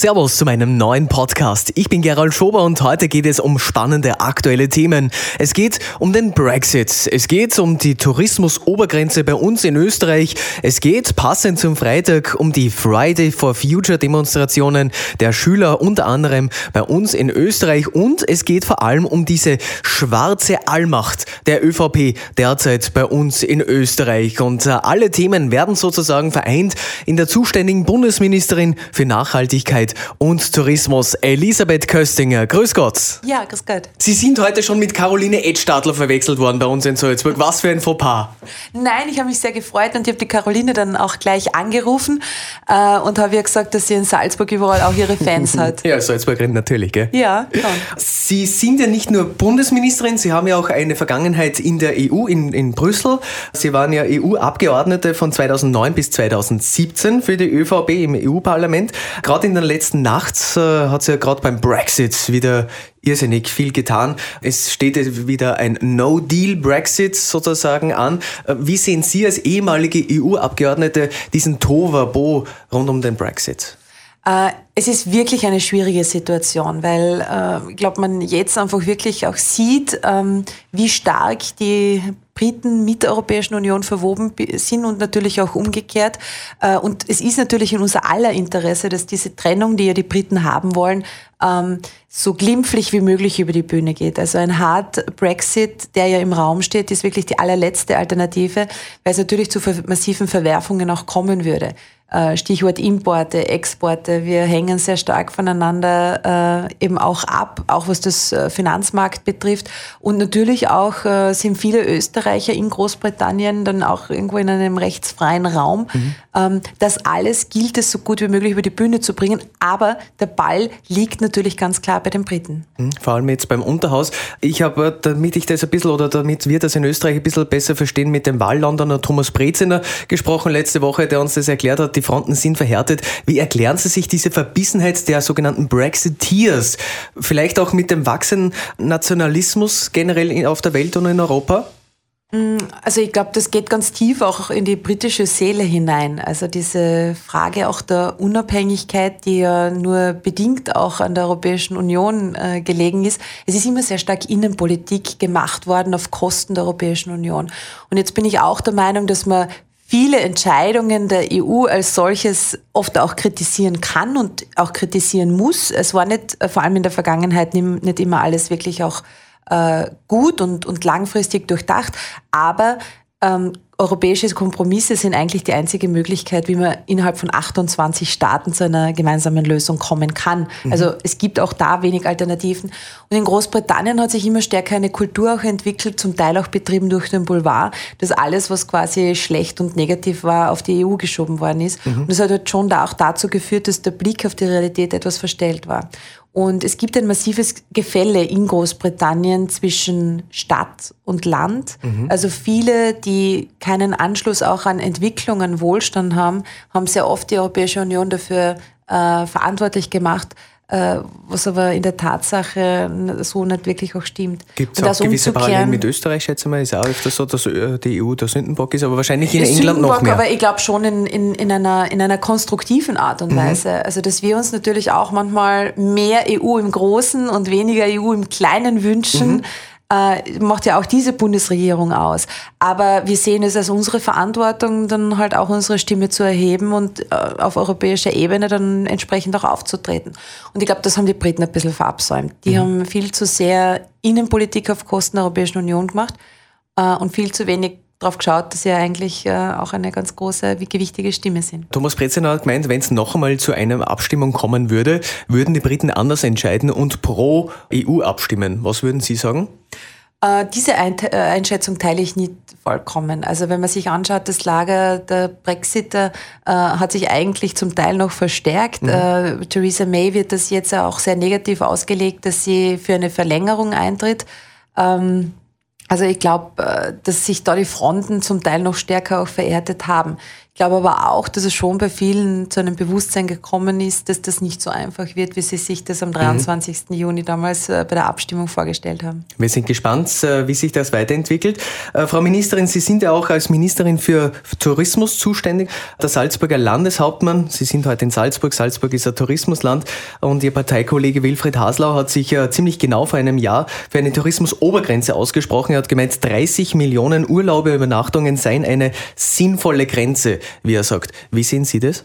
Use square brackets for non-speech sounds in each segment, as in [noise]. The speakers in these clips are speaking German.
Servus zu meinem neuen Podcast. Ich bin Gerald Schober und heute geht es um spannende aktuelle Themen. Es geht um den Brexit. Es geht um die Tourismusobergrenze bei uns in Österreich. Es geht passend zum Freitag um die Friday for Future Demonstrationen der Schüler unter anderem bei uns in Österreich und es geht vor allem um diese schwarze Allmacht der ÖVP derzeit bei uns in Österreich. Und äh, alle Themen werden sozusagen vereint in der zuständigen Bundesministerin für Nachhaltigkeit Gesundheit und Tourismus, Elisabeth Köstinger. Grüß Gott. Ja, grüß Gott. Sie sind heute schon mit Caroline Edstadler verwechselt worden bei uns in Salzburg. Was für ein Fauxpas. Nein, ich habe mich sehr gefreut und ich habe die Caroline dann auch gleich angerufen äh, und habe ihr gesagt, dass sie in Salzburg überall auch ihre Fans [laughs] hat. ja, Salzburgerin natürlich, gell? Ja, schon. Sie sind ja nicht nur Bundesministerin, Sie haben ja auch eine Vergangenheit in der EU, in, in Brüssel. Sie waren ja EU-Abgeordnete von 2009 bis 2017 für die ÖVP im EU-Parlament. Gerade in den letzten Nacht äh, hat es ja gerade beim Brexit wieder irrsinnig viel getan. Es steht wieder ein No-Deal-Brexit sozusagen an. Äh, wie sehen Sie als ehemalige EU-Abgeordnete diesen Toverbo rund um den Brexit? Äh, es ist wirklich eine schwierige Situation, weil äh, ich glaube, man jetzt einfach wirklich auch sieht, ähm, wie stark die Briten mit der Europäischen Union verwoben sind und natürlich auch umgekehrt. Äh, und es ist natürlich in unser aller Interesse, dass diese Trennung, die ja die Briten haben wollen, ähm, so glimpflich wie möglich über die Bühne geht. Also ein Hard Brexit, der ja im Raum steht, ist wirklich die allerletzte Alternative, weil es natürlich zu massiven Verwerfungen auch kommen würde. Äh, Stichwort Importe, Exporte. Wir hängen sehr stark voneinander äh, eben auch ab, auch was das äh, Finanzmarkt betrifft. Und natürlich auch sind viele Österreicher in Großbritannien dann auch irgendwo in einem rechtsfreien Raum. Mhm. Ähm, das alles gilt es so gut wie möglich über die Bühne zu bringen. Aber der Ball liegt natürlich ganz klar bei den Briten. Mhm. Vor allem jetzt beim Unterhaus. Ich habe, damit ich das ein bisschen oder damit wir das in Österreich ein bisschen besser verstehen, mit dem Wahllondoner Thomas Breziner gesprochen letzte Woche, der uns das erklärt hat die Fronten sind verhärtet. Wie erklären Sie sich diese Verbissenheit der sogenannten Brexiteers? Vielleicht auch mit dem wachsenden Nationalismus generell auf der Welt und in Europa? Mm, also ich glaube, das geht ganz tief auch in die britische Seele hinein. Also diese Frage auch der Unabhängigkeit, die ja nur bedingt auch an der Europäischen Union äh, gelegen ist. Es ist immer sehr stark Innenpolitik gemacht worden auf Kosten der Europäischen Union. Und jetzt bin ich auch der Meinung, dass man viele Entscheidungen der EU als solches oft auch kritisieren kann und auch kritisieren muss. Es war nicht, äh, vor allem in der Vergangenheit, nicht immer alles wirklich auch äh, gut und, und langfristig durchdacht. Aber ähm, europäische Kompromisse sind eigentlich die einzige Möglichkeit, wie man innerhalb von 28 Staaten zu einer gemeinsamen Lösung kommen kann. Mhm. Also es gibt auch da wenig Alternativen. Und in Großbritannien hat sich immer stärker eine Kultur auch entwickelt, zum Teil auch betrieben durch den Boulevard, dass alles, was quasi schlecht und negativ war, auf die EU geschoben worden ist. Mhm. Und das hat halt schon da auch dazu geführt, dass der Blick auf die Realität etwas verstellt war. Und es gibt ein massives Gefälle in Großbritannien zwischen Stadt und Land. Mhm. Also viele, die keinen Anschluss auch an Entwicklung, an Wohlstand haben, haben sehr oft die Europäische Union dafür äh, verantwortlich gemacht, was aber in der Tatsache so nicht wirklich auch stimmt. Gibt es auch gewisse Parallelen mit Österreich, schätze ich mal? Ist auch öfter so, dass äh, die EU der Sündenbock ist, aber wahrscheinlich in England noch mehr. Aber ich glaube schon in, in, in, einer, in einer konstruktiven Art und mhm. Weise. Also, dass wir uns natürlich auch manchmal mehr EU im Großen und weniger EU im Kleinen wünschen. Mhm äh, macht ja auch diese Bundesregierung aus. Aber wir sehen es als unsere Verantwortung, dann halt auch unsere Stimme zu erheben und äh, auf europäischer Ebene dann entsprechend auch aufzutreten. Und ich glaube, das haben die Briten ein bisschen verabsäumt. Die mhm. haben viel zu sehr Innenpolitik auf Kosten der Europäischen Union gemacht äh, und viel zu wenig darauf geschaut, dass sie ja eigentlich äh, auch eine ganz große, gewichtige Stimme sind. Thomas Breziner hat gemeint, wenn es noch einmal zu einer Abstimmung kommen würde, würden die Briten anders entscheiden und pro EU abstimmen. Was würden Sie sagen? Äh, diese äh, Einschätzung teile ich nicht vollkommen. Also wenn man sich anschaut, das Lager der Brexiter äh, hat sich eigentlich zum Teil noch verstärkt. Mhm. Äh, Theresa May wird das jetzt auch sehr negativ ausgelegt, dass sie für eine Verlängerung eintritt. Ähm, also ich glaube, äh, dass sich da die Fronten zum Teil noch stärker auch vererdet haben. Ich glaube aber auch, dass es schon bei vielen zu einem Bewusstsein gekommen ist, dass das nicht so einfach wird, wie sie sich das am 23. Mhm. Juni damals äh, bei der Abstimmung vorgestellt haben. Wir sind gespannt, äh, wie sich das weiterentwickelt. Äh, Frau Ministerin, Sie sind ja auch als Ministerin für Tourismus zuständig. Der Salzburger Landeshauptmann, Sie sind heute in Salzburg. Salzburg ist ein Tourismusland und Ihr Parteikollege Wilfried Haslau hat sich ja ziemlich genau vor einem Jahr für eine Tourismusobergrenze ausgesprochen. Er hat gemeint, 30 Millionen Urlaube, Übernachtungen seien eine sinnvolle Grenze wie er sagt. Wie sehen Sie das?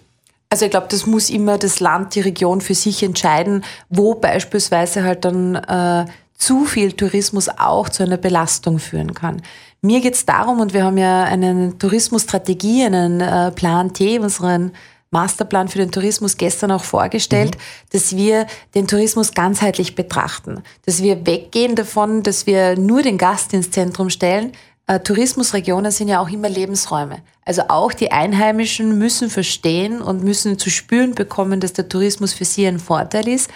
Also ich glaube, das muss immer das Land, die Region für sich entscheiden, wo beispielsweise halt dann äh, zu viel Tourismus auch zu einer Belastung führen kann. Mir geht es darum, und wir haben ja eine Tourismusstrategie, einen äh, Plan T, unseren Masterplan für den Tourismus gestern auch vorgestellt, mhm. dass wir den Tourismus ganzheitlich betrachten, dass wir weggehen davon, dass wir nur den Gast ins Zentrum stellen, Tourismusregionen sind ja auch immer Lebensräume. Also auch die Einheimischen müssen verstehen und müssen zu spüren bekommen, dass der Tourismus für sie ein Vorteil ist.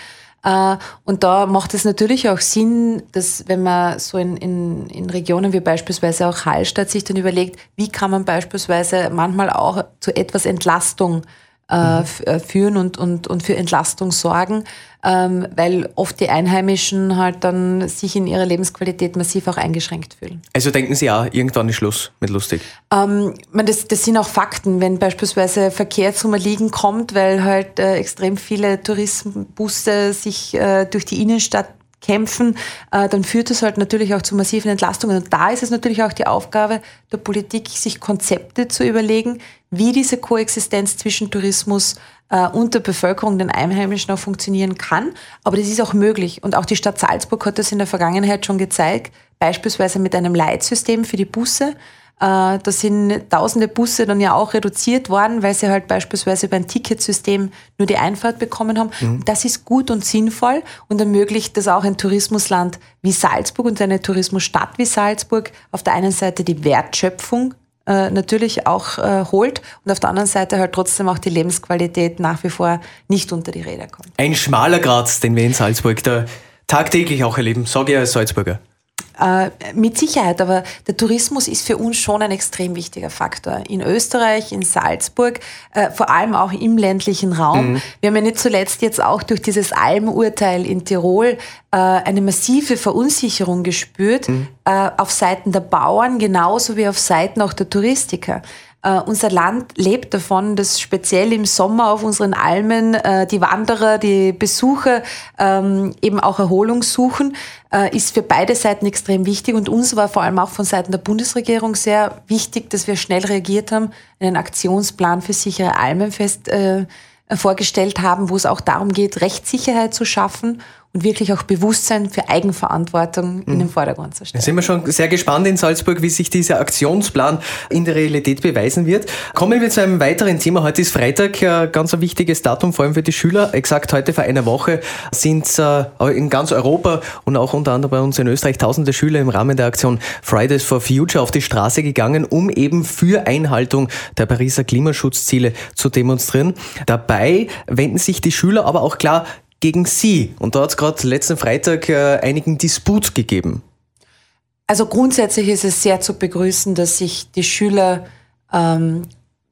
Äh, und da macht es natürlich auch Sinn, dass wenn man so in, in, in Regionen wie beispielsweise auch Hallstatt sich dann überlegt, wie kann man beispielsweise manchmal auch zu etwas Entlastung äh, mhm. führen und, und, und für Entlastung sorgen, ähm, weil oft die Einheimischen halt dann sich in ihrer Lebensqualität massiv auch eingeschränkt fühlen. Also denken Sie auch, irgendwann ist Schluss mit lustig? Ähm, man, das, das sind auch Fakten, wenn beispielsweise Verkehr zum Erliegen kommt, weil halt äh, extrem viele Touristenbusse sich äh, durch die Innenstadt kämpfen, äh, dann führt das halt natürlich auch zu massiven Entlastungen. Und da ist es natürlich auch die Aufgabe der Politik, sich Konzepte zu überlegen, wie diese Koexistenz zwischen Tourismus äh, und der Bevölkerung, den Einheimischen auch funktionieren kann. Aber das ist auch möglich. Und auch die Stadt Salzburg hat das in der Vergangenheit schon gezeigt, beispielsweise mit einem Leitsystem für die Busse. Äh, da sind tausende Busse dann ja auch reduziert worden, weil sie halt beispielsweise beim Ticketsystem nur die Einfahrt bekommen haben. Mhm. Das ist gut und sinnvoll und ermöglicht das auch ein Tourismusland wie Salzburg und eine Tourismusstadt wie Salzburg auf der einen Seite die Wertschöpfung äh, natürlich auch äh, holt und auf der anderen Seite halt trotzdem auch die Lebensqualität nach wie vor nicht unter die Räder kommt. Ein schmaler Grat, den wir in Salzburg da tagtäglich auch erleben, sage ich als Salzburger. Äh, mit Sicherheit, aber der Tourismus ist für uns schon ein extrem wichtiger Faktor. In Österreich, in Salzburg, äh, vor allem auch im ländlichen Raum. Mhm. Wir haben ja nicht zuletzt jetzt auch durch dieses Almurteil in Tirol äh, eine massive Verunsicherung gespürt mhm. auf Seiten der Bauern genauso wie auf Seiten auch der Touristiker. Uh, unser Land lebt davon, dass speziell im Sommer auf unseren Almen uh, die Wanderer, die Besucher ähm, eben auch Erholung suchen, uh, ist für beide Seiten extrem wichtig. Und uns war vor allem auch von Seiten der Bundesregierung sehr wichtig, dass wir schnell reagiert haben, einen Aktionsplan für sichere Almen fest vorgestellt haben, wo es auch darum geht, Rechtssicherheit zu schaffen und wirklich auch Bewusstsein für Eigenverantwortung in den mhm. Vordergrund zu stellen. Da sind wir schon sehr gespannt in Salzburg, wie sich dieser Aktionsplan in der Realität beweisen wird. Kommen wir zu einem weiteren Thema. Heute ist Freitag, ein ganz ein wichtiges Datum, vor allem für die Schüler. Exakt heute vor einer Woche sind äh, in ganz Europa und auch unter anderem bei uns in Österreich tausende Schüler im Rahmen der Aktion Fridays for Future auf die Straße gegangen, um eben für Einhaltung der Pariser Klimaschutzziele zu demonstrieren. Dabei wenden sich die Schüler aber auch klar gegen Sie. Und da hat es gerade letzten Freitag äh, einigen Disput gegeben. Also grundsätzlich ist es sehr zu begrüßen, dass sich die Schüler ähm,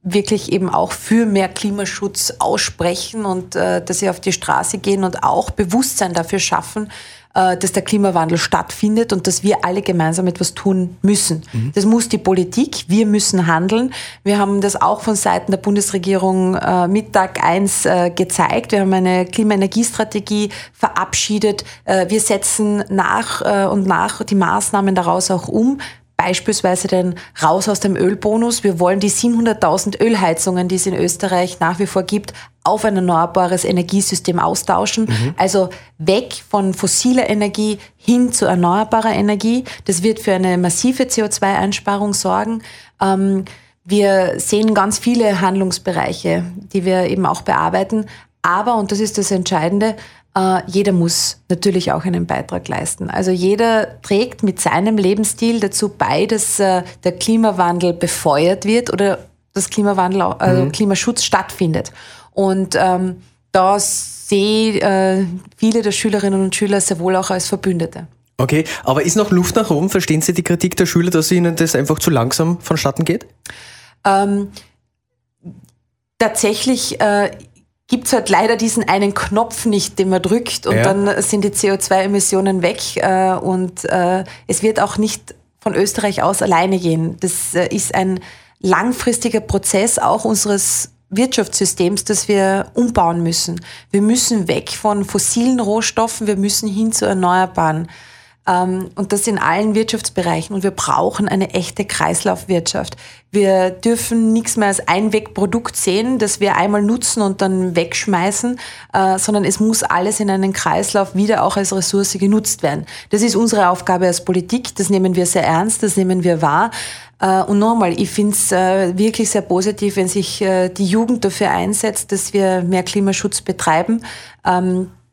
wirklich eben auch für mehr Klimaschutz aussprechen und äh, dass sie auf die Straße gehen und auch Bewusstsein dafür schaffen, dass der Klimawandel stattfindet und dass wir alle gemeinsam etwas tun müssen. Mhm. Das muss die Politik, wir müssen handeln. Wir haben das auch von Seiten der Bundesregierung äh, Mittag eins äh, gezeigt. Wir haben eine Klimaenergiestrategie verabschiedet. Äh, wir setzen nach äh, und nach die Maßnahmen daraus auch um beispielsweise den Raus aus dem Ölbonus. Wir wollen die 700.000 Ölheizungen, die es in Österreich nach wie vor gibt, auf ein erneuerbares Energiesystem austauschen. Mhm. Also weg von fossiler Energie hin zu erneuerbarer Energie. Das wird für eine massive CO2-Einsparung sorgen. Ähm, wir sehen ganz viele Handlungsbereiche, die wir eben auch bearbeiten. Aber, und das ist das Entscheidende, äh, jeder muss natürlich auch einen Beitrag leisten. Also jeder trägt mit seinem Lebensstil dazu bei, dass äh, der Klimawandel befeuert wird oder das Klimawandel, also mhm. Klimaschutz stattfindet. Und ähm, da sehe äh, viele der Schülerinnen und Schüler sehr wohl auch als Verbündete. Okay, aber ist noch Luft nach oben? Verstehen Sie die Kritik der Schüler, dass Ihnen das einfach zu langsam vonstatten geht? Ähm, Tatsächlich äh, gibt es halt leider diesen einen Knopf nicht, den man drückt und ja. dann sind die CO2-Emissionen weg äh, und äh, es wird auch nicht von Österreich aus alleine gehen. Das äh, ist ein langfristiger Prozess auch unseres Wirtschaftssystems, das wir umbauen müssen. Wir müssen weg von fossilen Rohstoffen, wir müssen hin zu erneuerbaren. Ähm, und das in allen Wirtschaftsbereichen. Und wir brauchen eine echte Kreislaufwirtschaft. Wir dürfen nichts mehr als Einwegprodukt sehen, das wir einmal nutzen und dann wegschmeißen, äh, sondern es muss alles in einen Kreislauf wieder auch als Ressource genutzt werden. Das ist unsere Aufgabe als Politik. Das nehmen wir sehr ernst, das nehmen wir wahr. Äh, und nochmal, ich finde es äh, wirklich sehr positiv, wenn sich die Jugend dafür einsetzt, dass wir mehr Klimaschutz betreiben.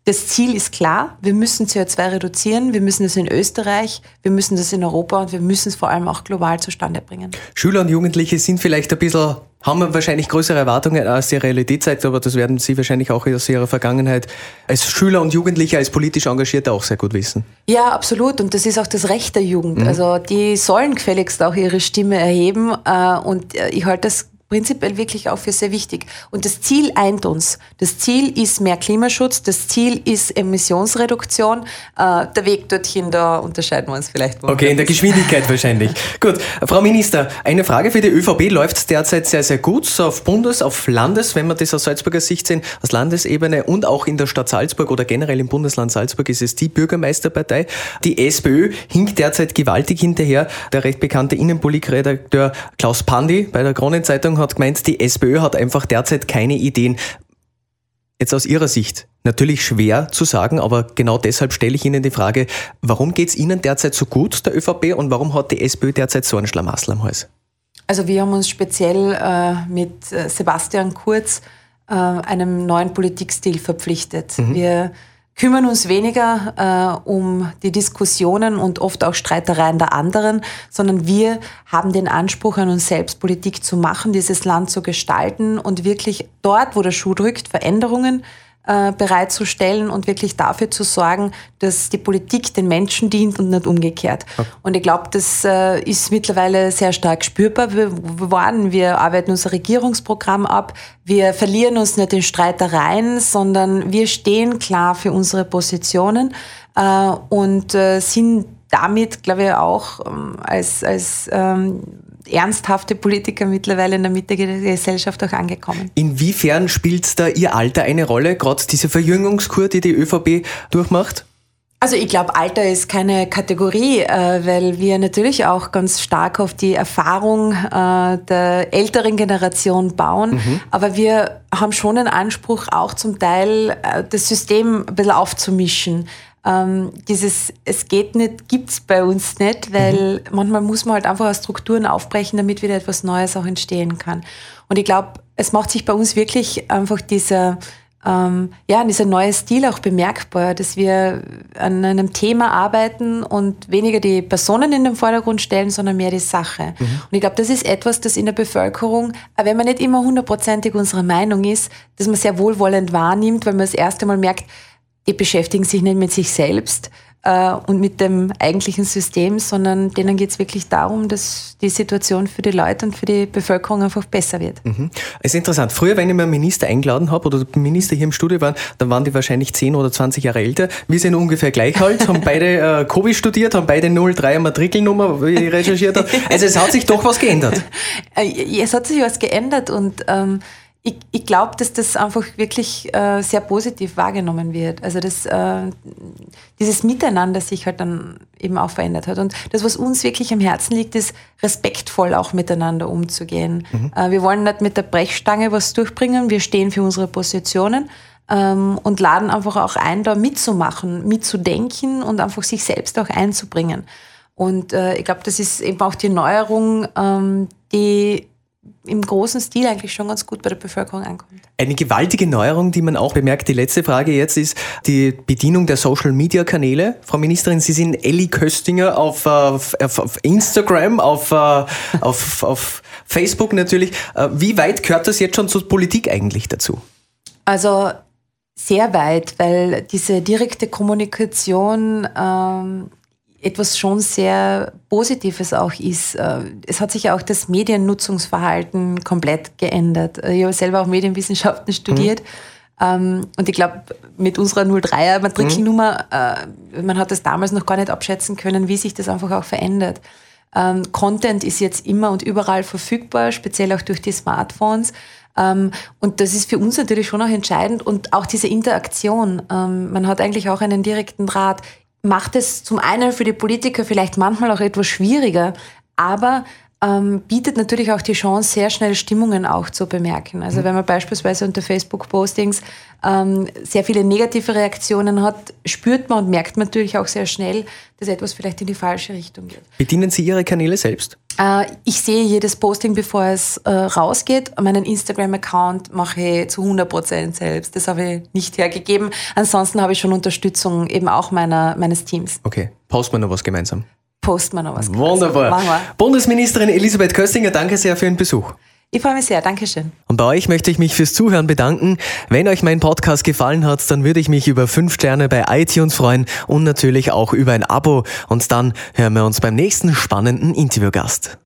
Das Ziel ist klar, wir müssen CO2 reduzieren, wir müssen das in Österreich, wir müssen das in Europa und wir müssen es vor allem auch global zustande bringen. Schüler und Jugendliche sind vielleicht ein bisschen, haben wahrscheinlich größere Erwartungen als die Realität zeigt, aber das werden Sie wahrscheinlich auch aus Ihrer Vergangenheit als Schüler und Jugendliche, als politisch Engagierte auch sehr gut wissen. Ja, absolut und das ist auch das Recht der Jugend. Mhm. Also die sollen gefälligst auch ihre Stimme erheben äh, und äh, ich halte das prinzipiell wirklich auch für sehr wichtig. Und das Ziel eint uns. Das Ziel ist mehr Klimaschutz, das Ziel ist Emissionsreduktion. Äh, der Weg dorthin, da unterscheiden wir uns vielleicht. Okay, in der Geschwindigkeit wahrscheinlich. [laughs] Gut, Frau Minister, eine Frage für die ÖVP läuft derzeit sehr, sehr gut, so auf Bundes-, auf Landes-, wenn wir das aus Salzburger Sicht sehen, aus Landesebene und auch in der Stadt Salzburg oder generell im Bundesland Salzburg ist es die Bürgermeisterpartei. Die SPÖ hinkt derzeit gewaltig hinterher. Der recht bekannte Innenpolitikredakteur Klaus Pandi bei der Kronenzeitung hat gemeint, die SPÖ hat einfach derzeit keine Ideen. Jetzt aus Ihrer Sicht, natürlich schwer zu sagen, aber genau deshalb stelle ich Ihnen die Frage, warum geht es Ihnen derzeit so gut, der ÖVP, und warum hat die SPÖ derzeit so einen Schlamassel am Hals? Also wir haben uns speziell äh, mit äh, Sebastian Kurz äh, einem neuen Politikstil verpflichtet. Mhm. Wir kümmern uns weniger äh, um die Diskussionen und oft auch Streitereien der anderen, sondern wir haben den Anspruch an uns selbst, Politik zu machen, dieses Land zu gestalten und wirklich dort, wo der Schuh drückt, Veränderungen äh, bereitzustellen und wirklich dafür zu sorgen, dass die Politik den Menschen dient und nicht umgekehrt. Okay. Und ich glaube, das äh, ist mittlerweile sehr stark spürbar geworden. Wir arbeiten unser Regierungsprogramm ab. Wir verlieren uns nicht in Streitereien, sondern wir stehen klar für unsere Positionen äh, und äh, sind damit, glaube ich, auch ähm, als, als ähm, ernsthafte Politiker mittlerweile in der Mitte der Gesellschaft auch angekommen. Inwiefern spielt da Ihr Alter eine Rolle, gerade diese Verjüngungskur, die die ÖVP durchmacht? Also ich glaube, Alter ist keine Kategorie, äh, weil wir natürlich auch ganz stark auf die Erfahrung äh, der älteren Generation bauen. Mhm. Aber wir haben schon den Anspruch, auch zum Teil äh, das System ein bisschen aufzumischen ähm, dieses es geht nicht, gibt's bei uns nicht, weil mhm. manchmal muss man halt einfach Strukturen aufbrechen, damit wieder etwas Neues auch entstehen kann. Und ich glaube, es macht sich bei uns wirklich einfach dieser, ähm, ja, dieser neue Stil auch bemerkbar, dass wir an einem Thema arbeiten und weniger die Personen in den Vordergrund stellen, sondern mehr die Sache. Mhm. Und ich glaube, das ist etwas, das in der Bevölkerung, wenn man nicht immer hundertprozentig unserer Meinung ist, dass man sehr wohlwollend wahrnimmt, weil man das erste Mal merkt, die beschäftigen sich nicht mit sich selbst äh, und mit dem eigentlichen System, sondern denen geht es wirklich darum, dass die Situation für die Leute und für die Bevölkerung einfach besser wird. Mhm. Es ist interessant. Früher, wenn ich mir einen Minister eingeladen habe oder Minister hier im Studio waren, dann waren die wahrscheinlich 10 oder 20 Jahre älter. Wir sind ungefähr gleich alt, haben [laughs] beide äh, Kobi studiert, haben beide 03 Matrikelnummer, wie ich recherchiert habe. [laughs] Also es hat sich doch was geändert. Äh, es hat sich was geändert und ähm, ich, ich glaube, dass das einfach wirklich äh, sehr positiv wahrgenommen wird. Also dass äh, dieses Miteinander sich halt dann eben auch verändert hat. Und das, was uns wirklich am Herzen liegt, ist respektvoll auch miteinander umzugehen. Mhm. Äh, wir wollen nicht mit der Brechstange was durchbringen, wir stehen für unsere Positionen ähm, und laden einfach auch ein, da mitzumachen, mitzudenken und einfach sich selbst auch einzubringen. Und äh, ich glaube, das ist eben auch die Neuerung, ähm, die im großen Stil eigentlich schon ganz gut bei der Bevölkerung ankommt. Eine gewaltige Neuerung, die man auch bemerkt, die letzte Frage jetzt ist die Bedienung der Social-Media-Kanäle. Frau Ministerin, Sie sind Elli Köstinger auf, auf, auf Instagram, auf, äh, [laughs] auf, auf Facebook natürlich. Äh, wie weit gehört das jetzt schon zur Politik eigentlich dazu? Also sehr weit, weil diese direkte Kommunikation ähm, etwas schon sehr Positives auch ist. Äh, es hat sich ja auch das Mediennutzungsverhalten komplett geändert. Äh, ich habe selber auch Medienwissenschaften studiert. Mhm. Ähm, und ich glaube, mit unserer 03er Matrikelnummer, mhm. man hat das damals noch gar nicht abschätzen können, wie sich das einfach auch verändert. Ähm, Content ist jetzt immer und überall verfügbar, speziell auch durch die Smartphones. Ähm, und das ist für uns natürlich schon auch entscheidend und auch diese Interaktion. Man hat eigentlich auch einen direkten Draht. Macht es zum einen für die Politiker vielleicht manchmal auch etwas schwieriger, aber ähm, bietet natürlich auch die Chance, sehr schnell Stimmungen auch zu bemerken. Also mhm. wenn man beispielsweise unter Facebook-Postings ähm, sehr viele negative Reaktionen hat, spürt man und merkt man natürlich auch sehr schnell, dass etwas vielleicht in die falsche Richtung geht. Bedienen Sie Ihre Kanäle selbst? Äh, ich sehe jedes Posting, bevor es äh, rausgeht. Meinen Instagram-Account mache ich zu 100% selbst. Das habe ich nicht hergegeben. Ansonsten habe ich schon Unterstützung eben auch meiner, meines Teams. Okay. Posten wir noch was gemeinsam? Posten wir noch was. Wunderbar. Bundesministerin Elisabeth Köstinger, danke sehr für den Besuch. Ich freue mich sehr, Dankeschön. Und bei euch möchte ich mich fürs Zuhören bedanken. Wenn euch mein Podcast gefallen hat, dann würde ich mich über fünf Sterne bei iTunes freuen und natürlich auch über ein Abo. Und dann hören wir uns beim nächsten spannenden Interviewgast.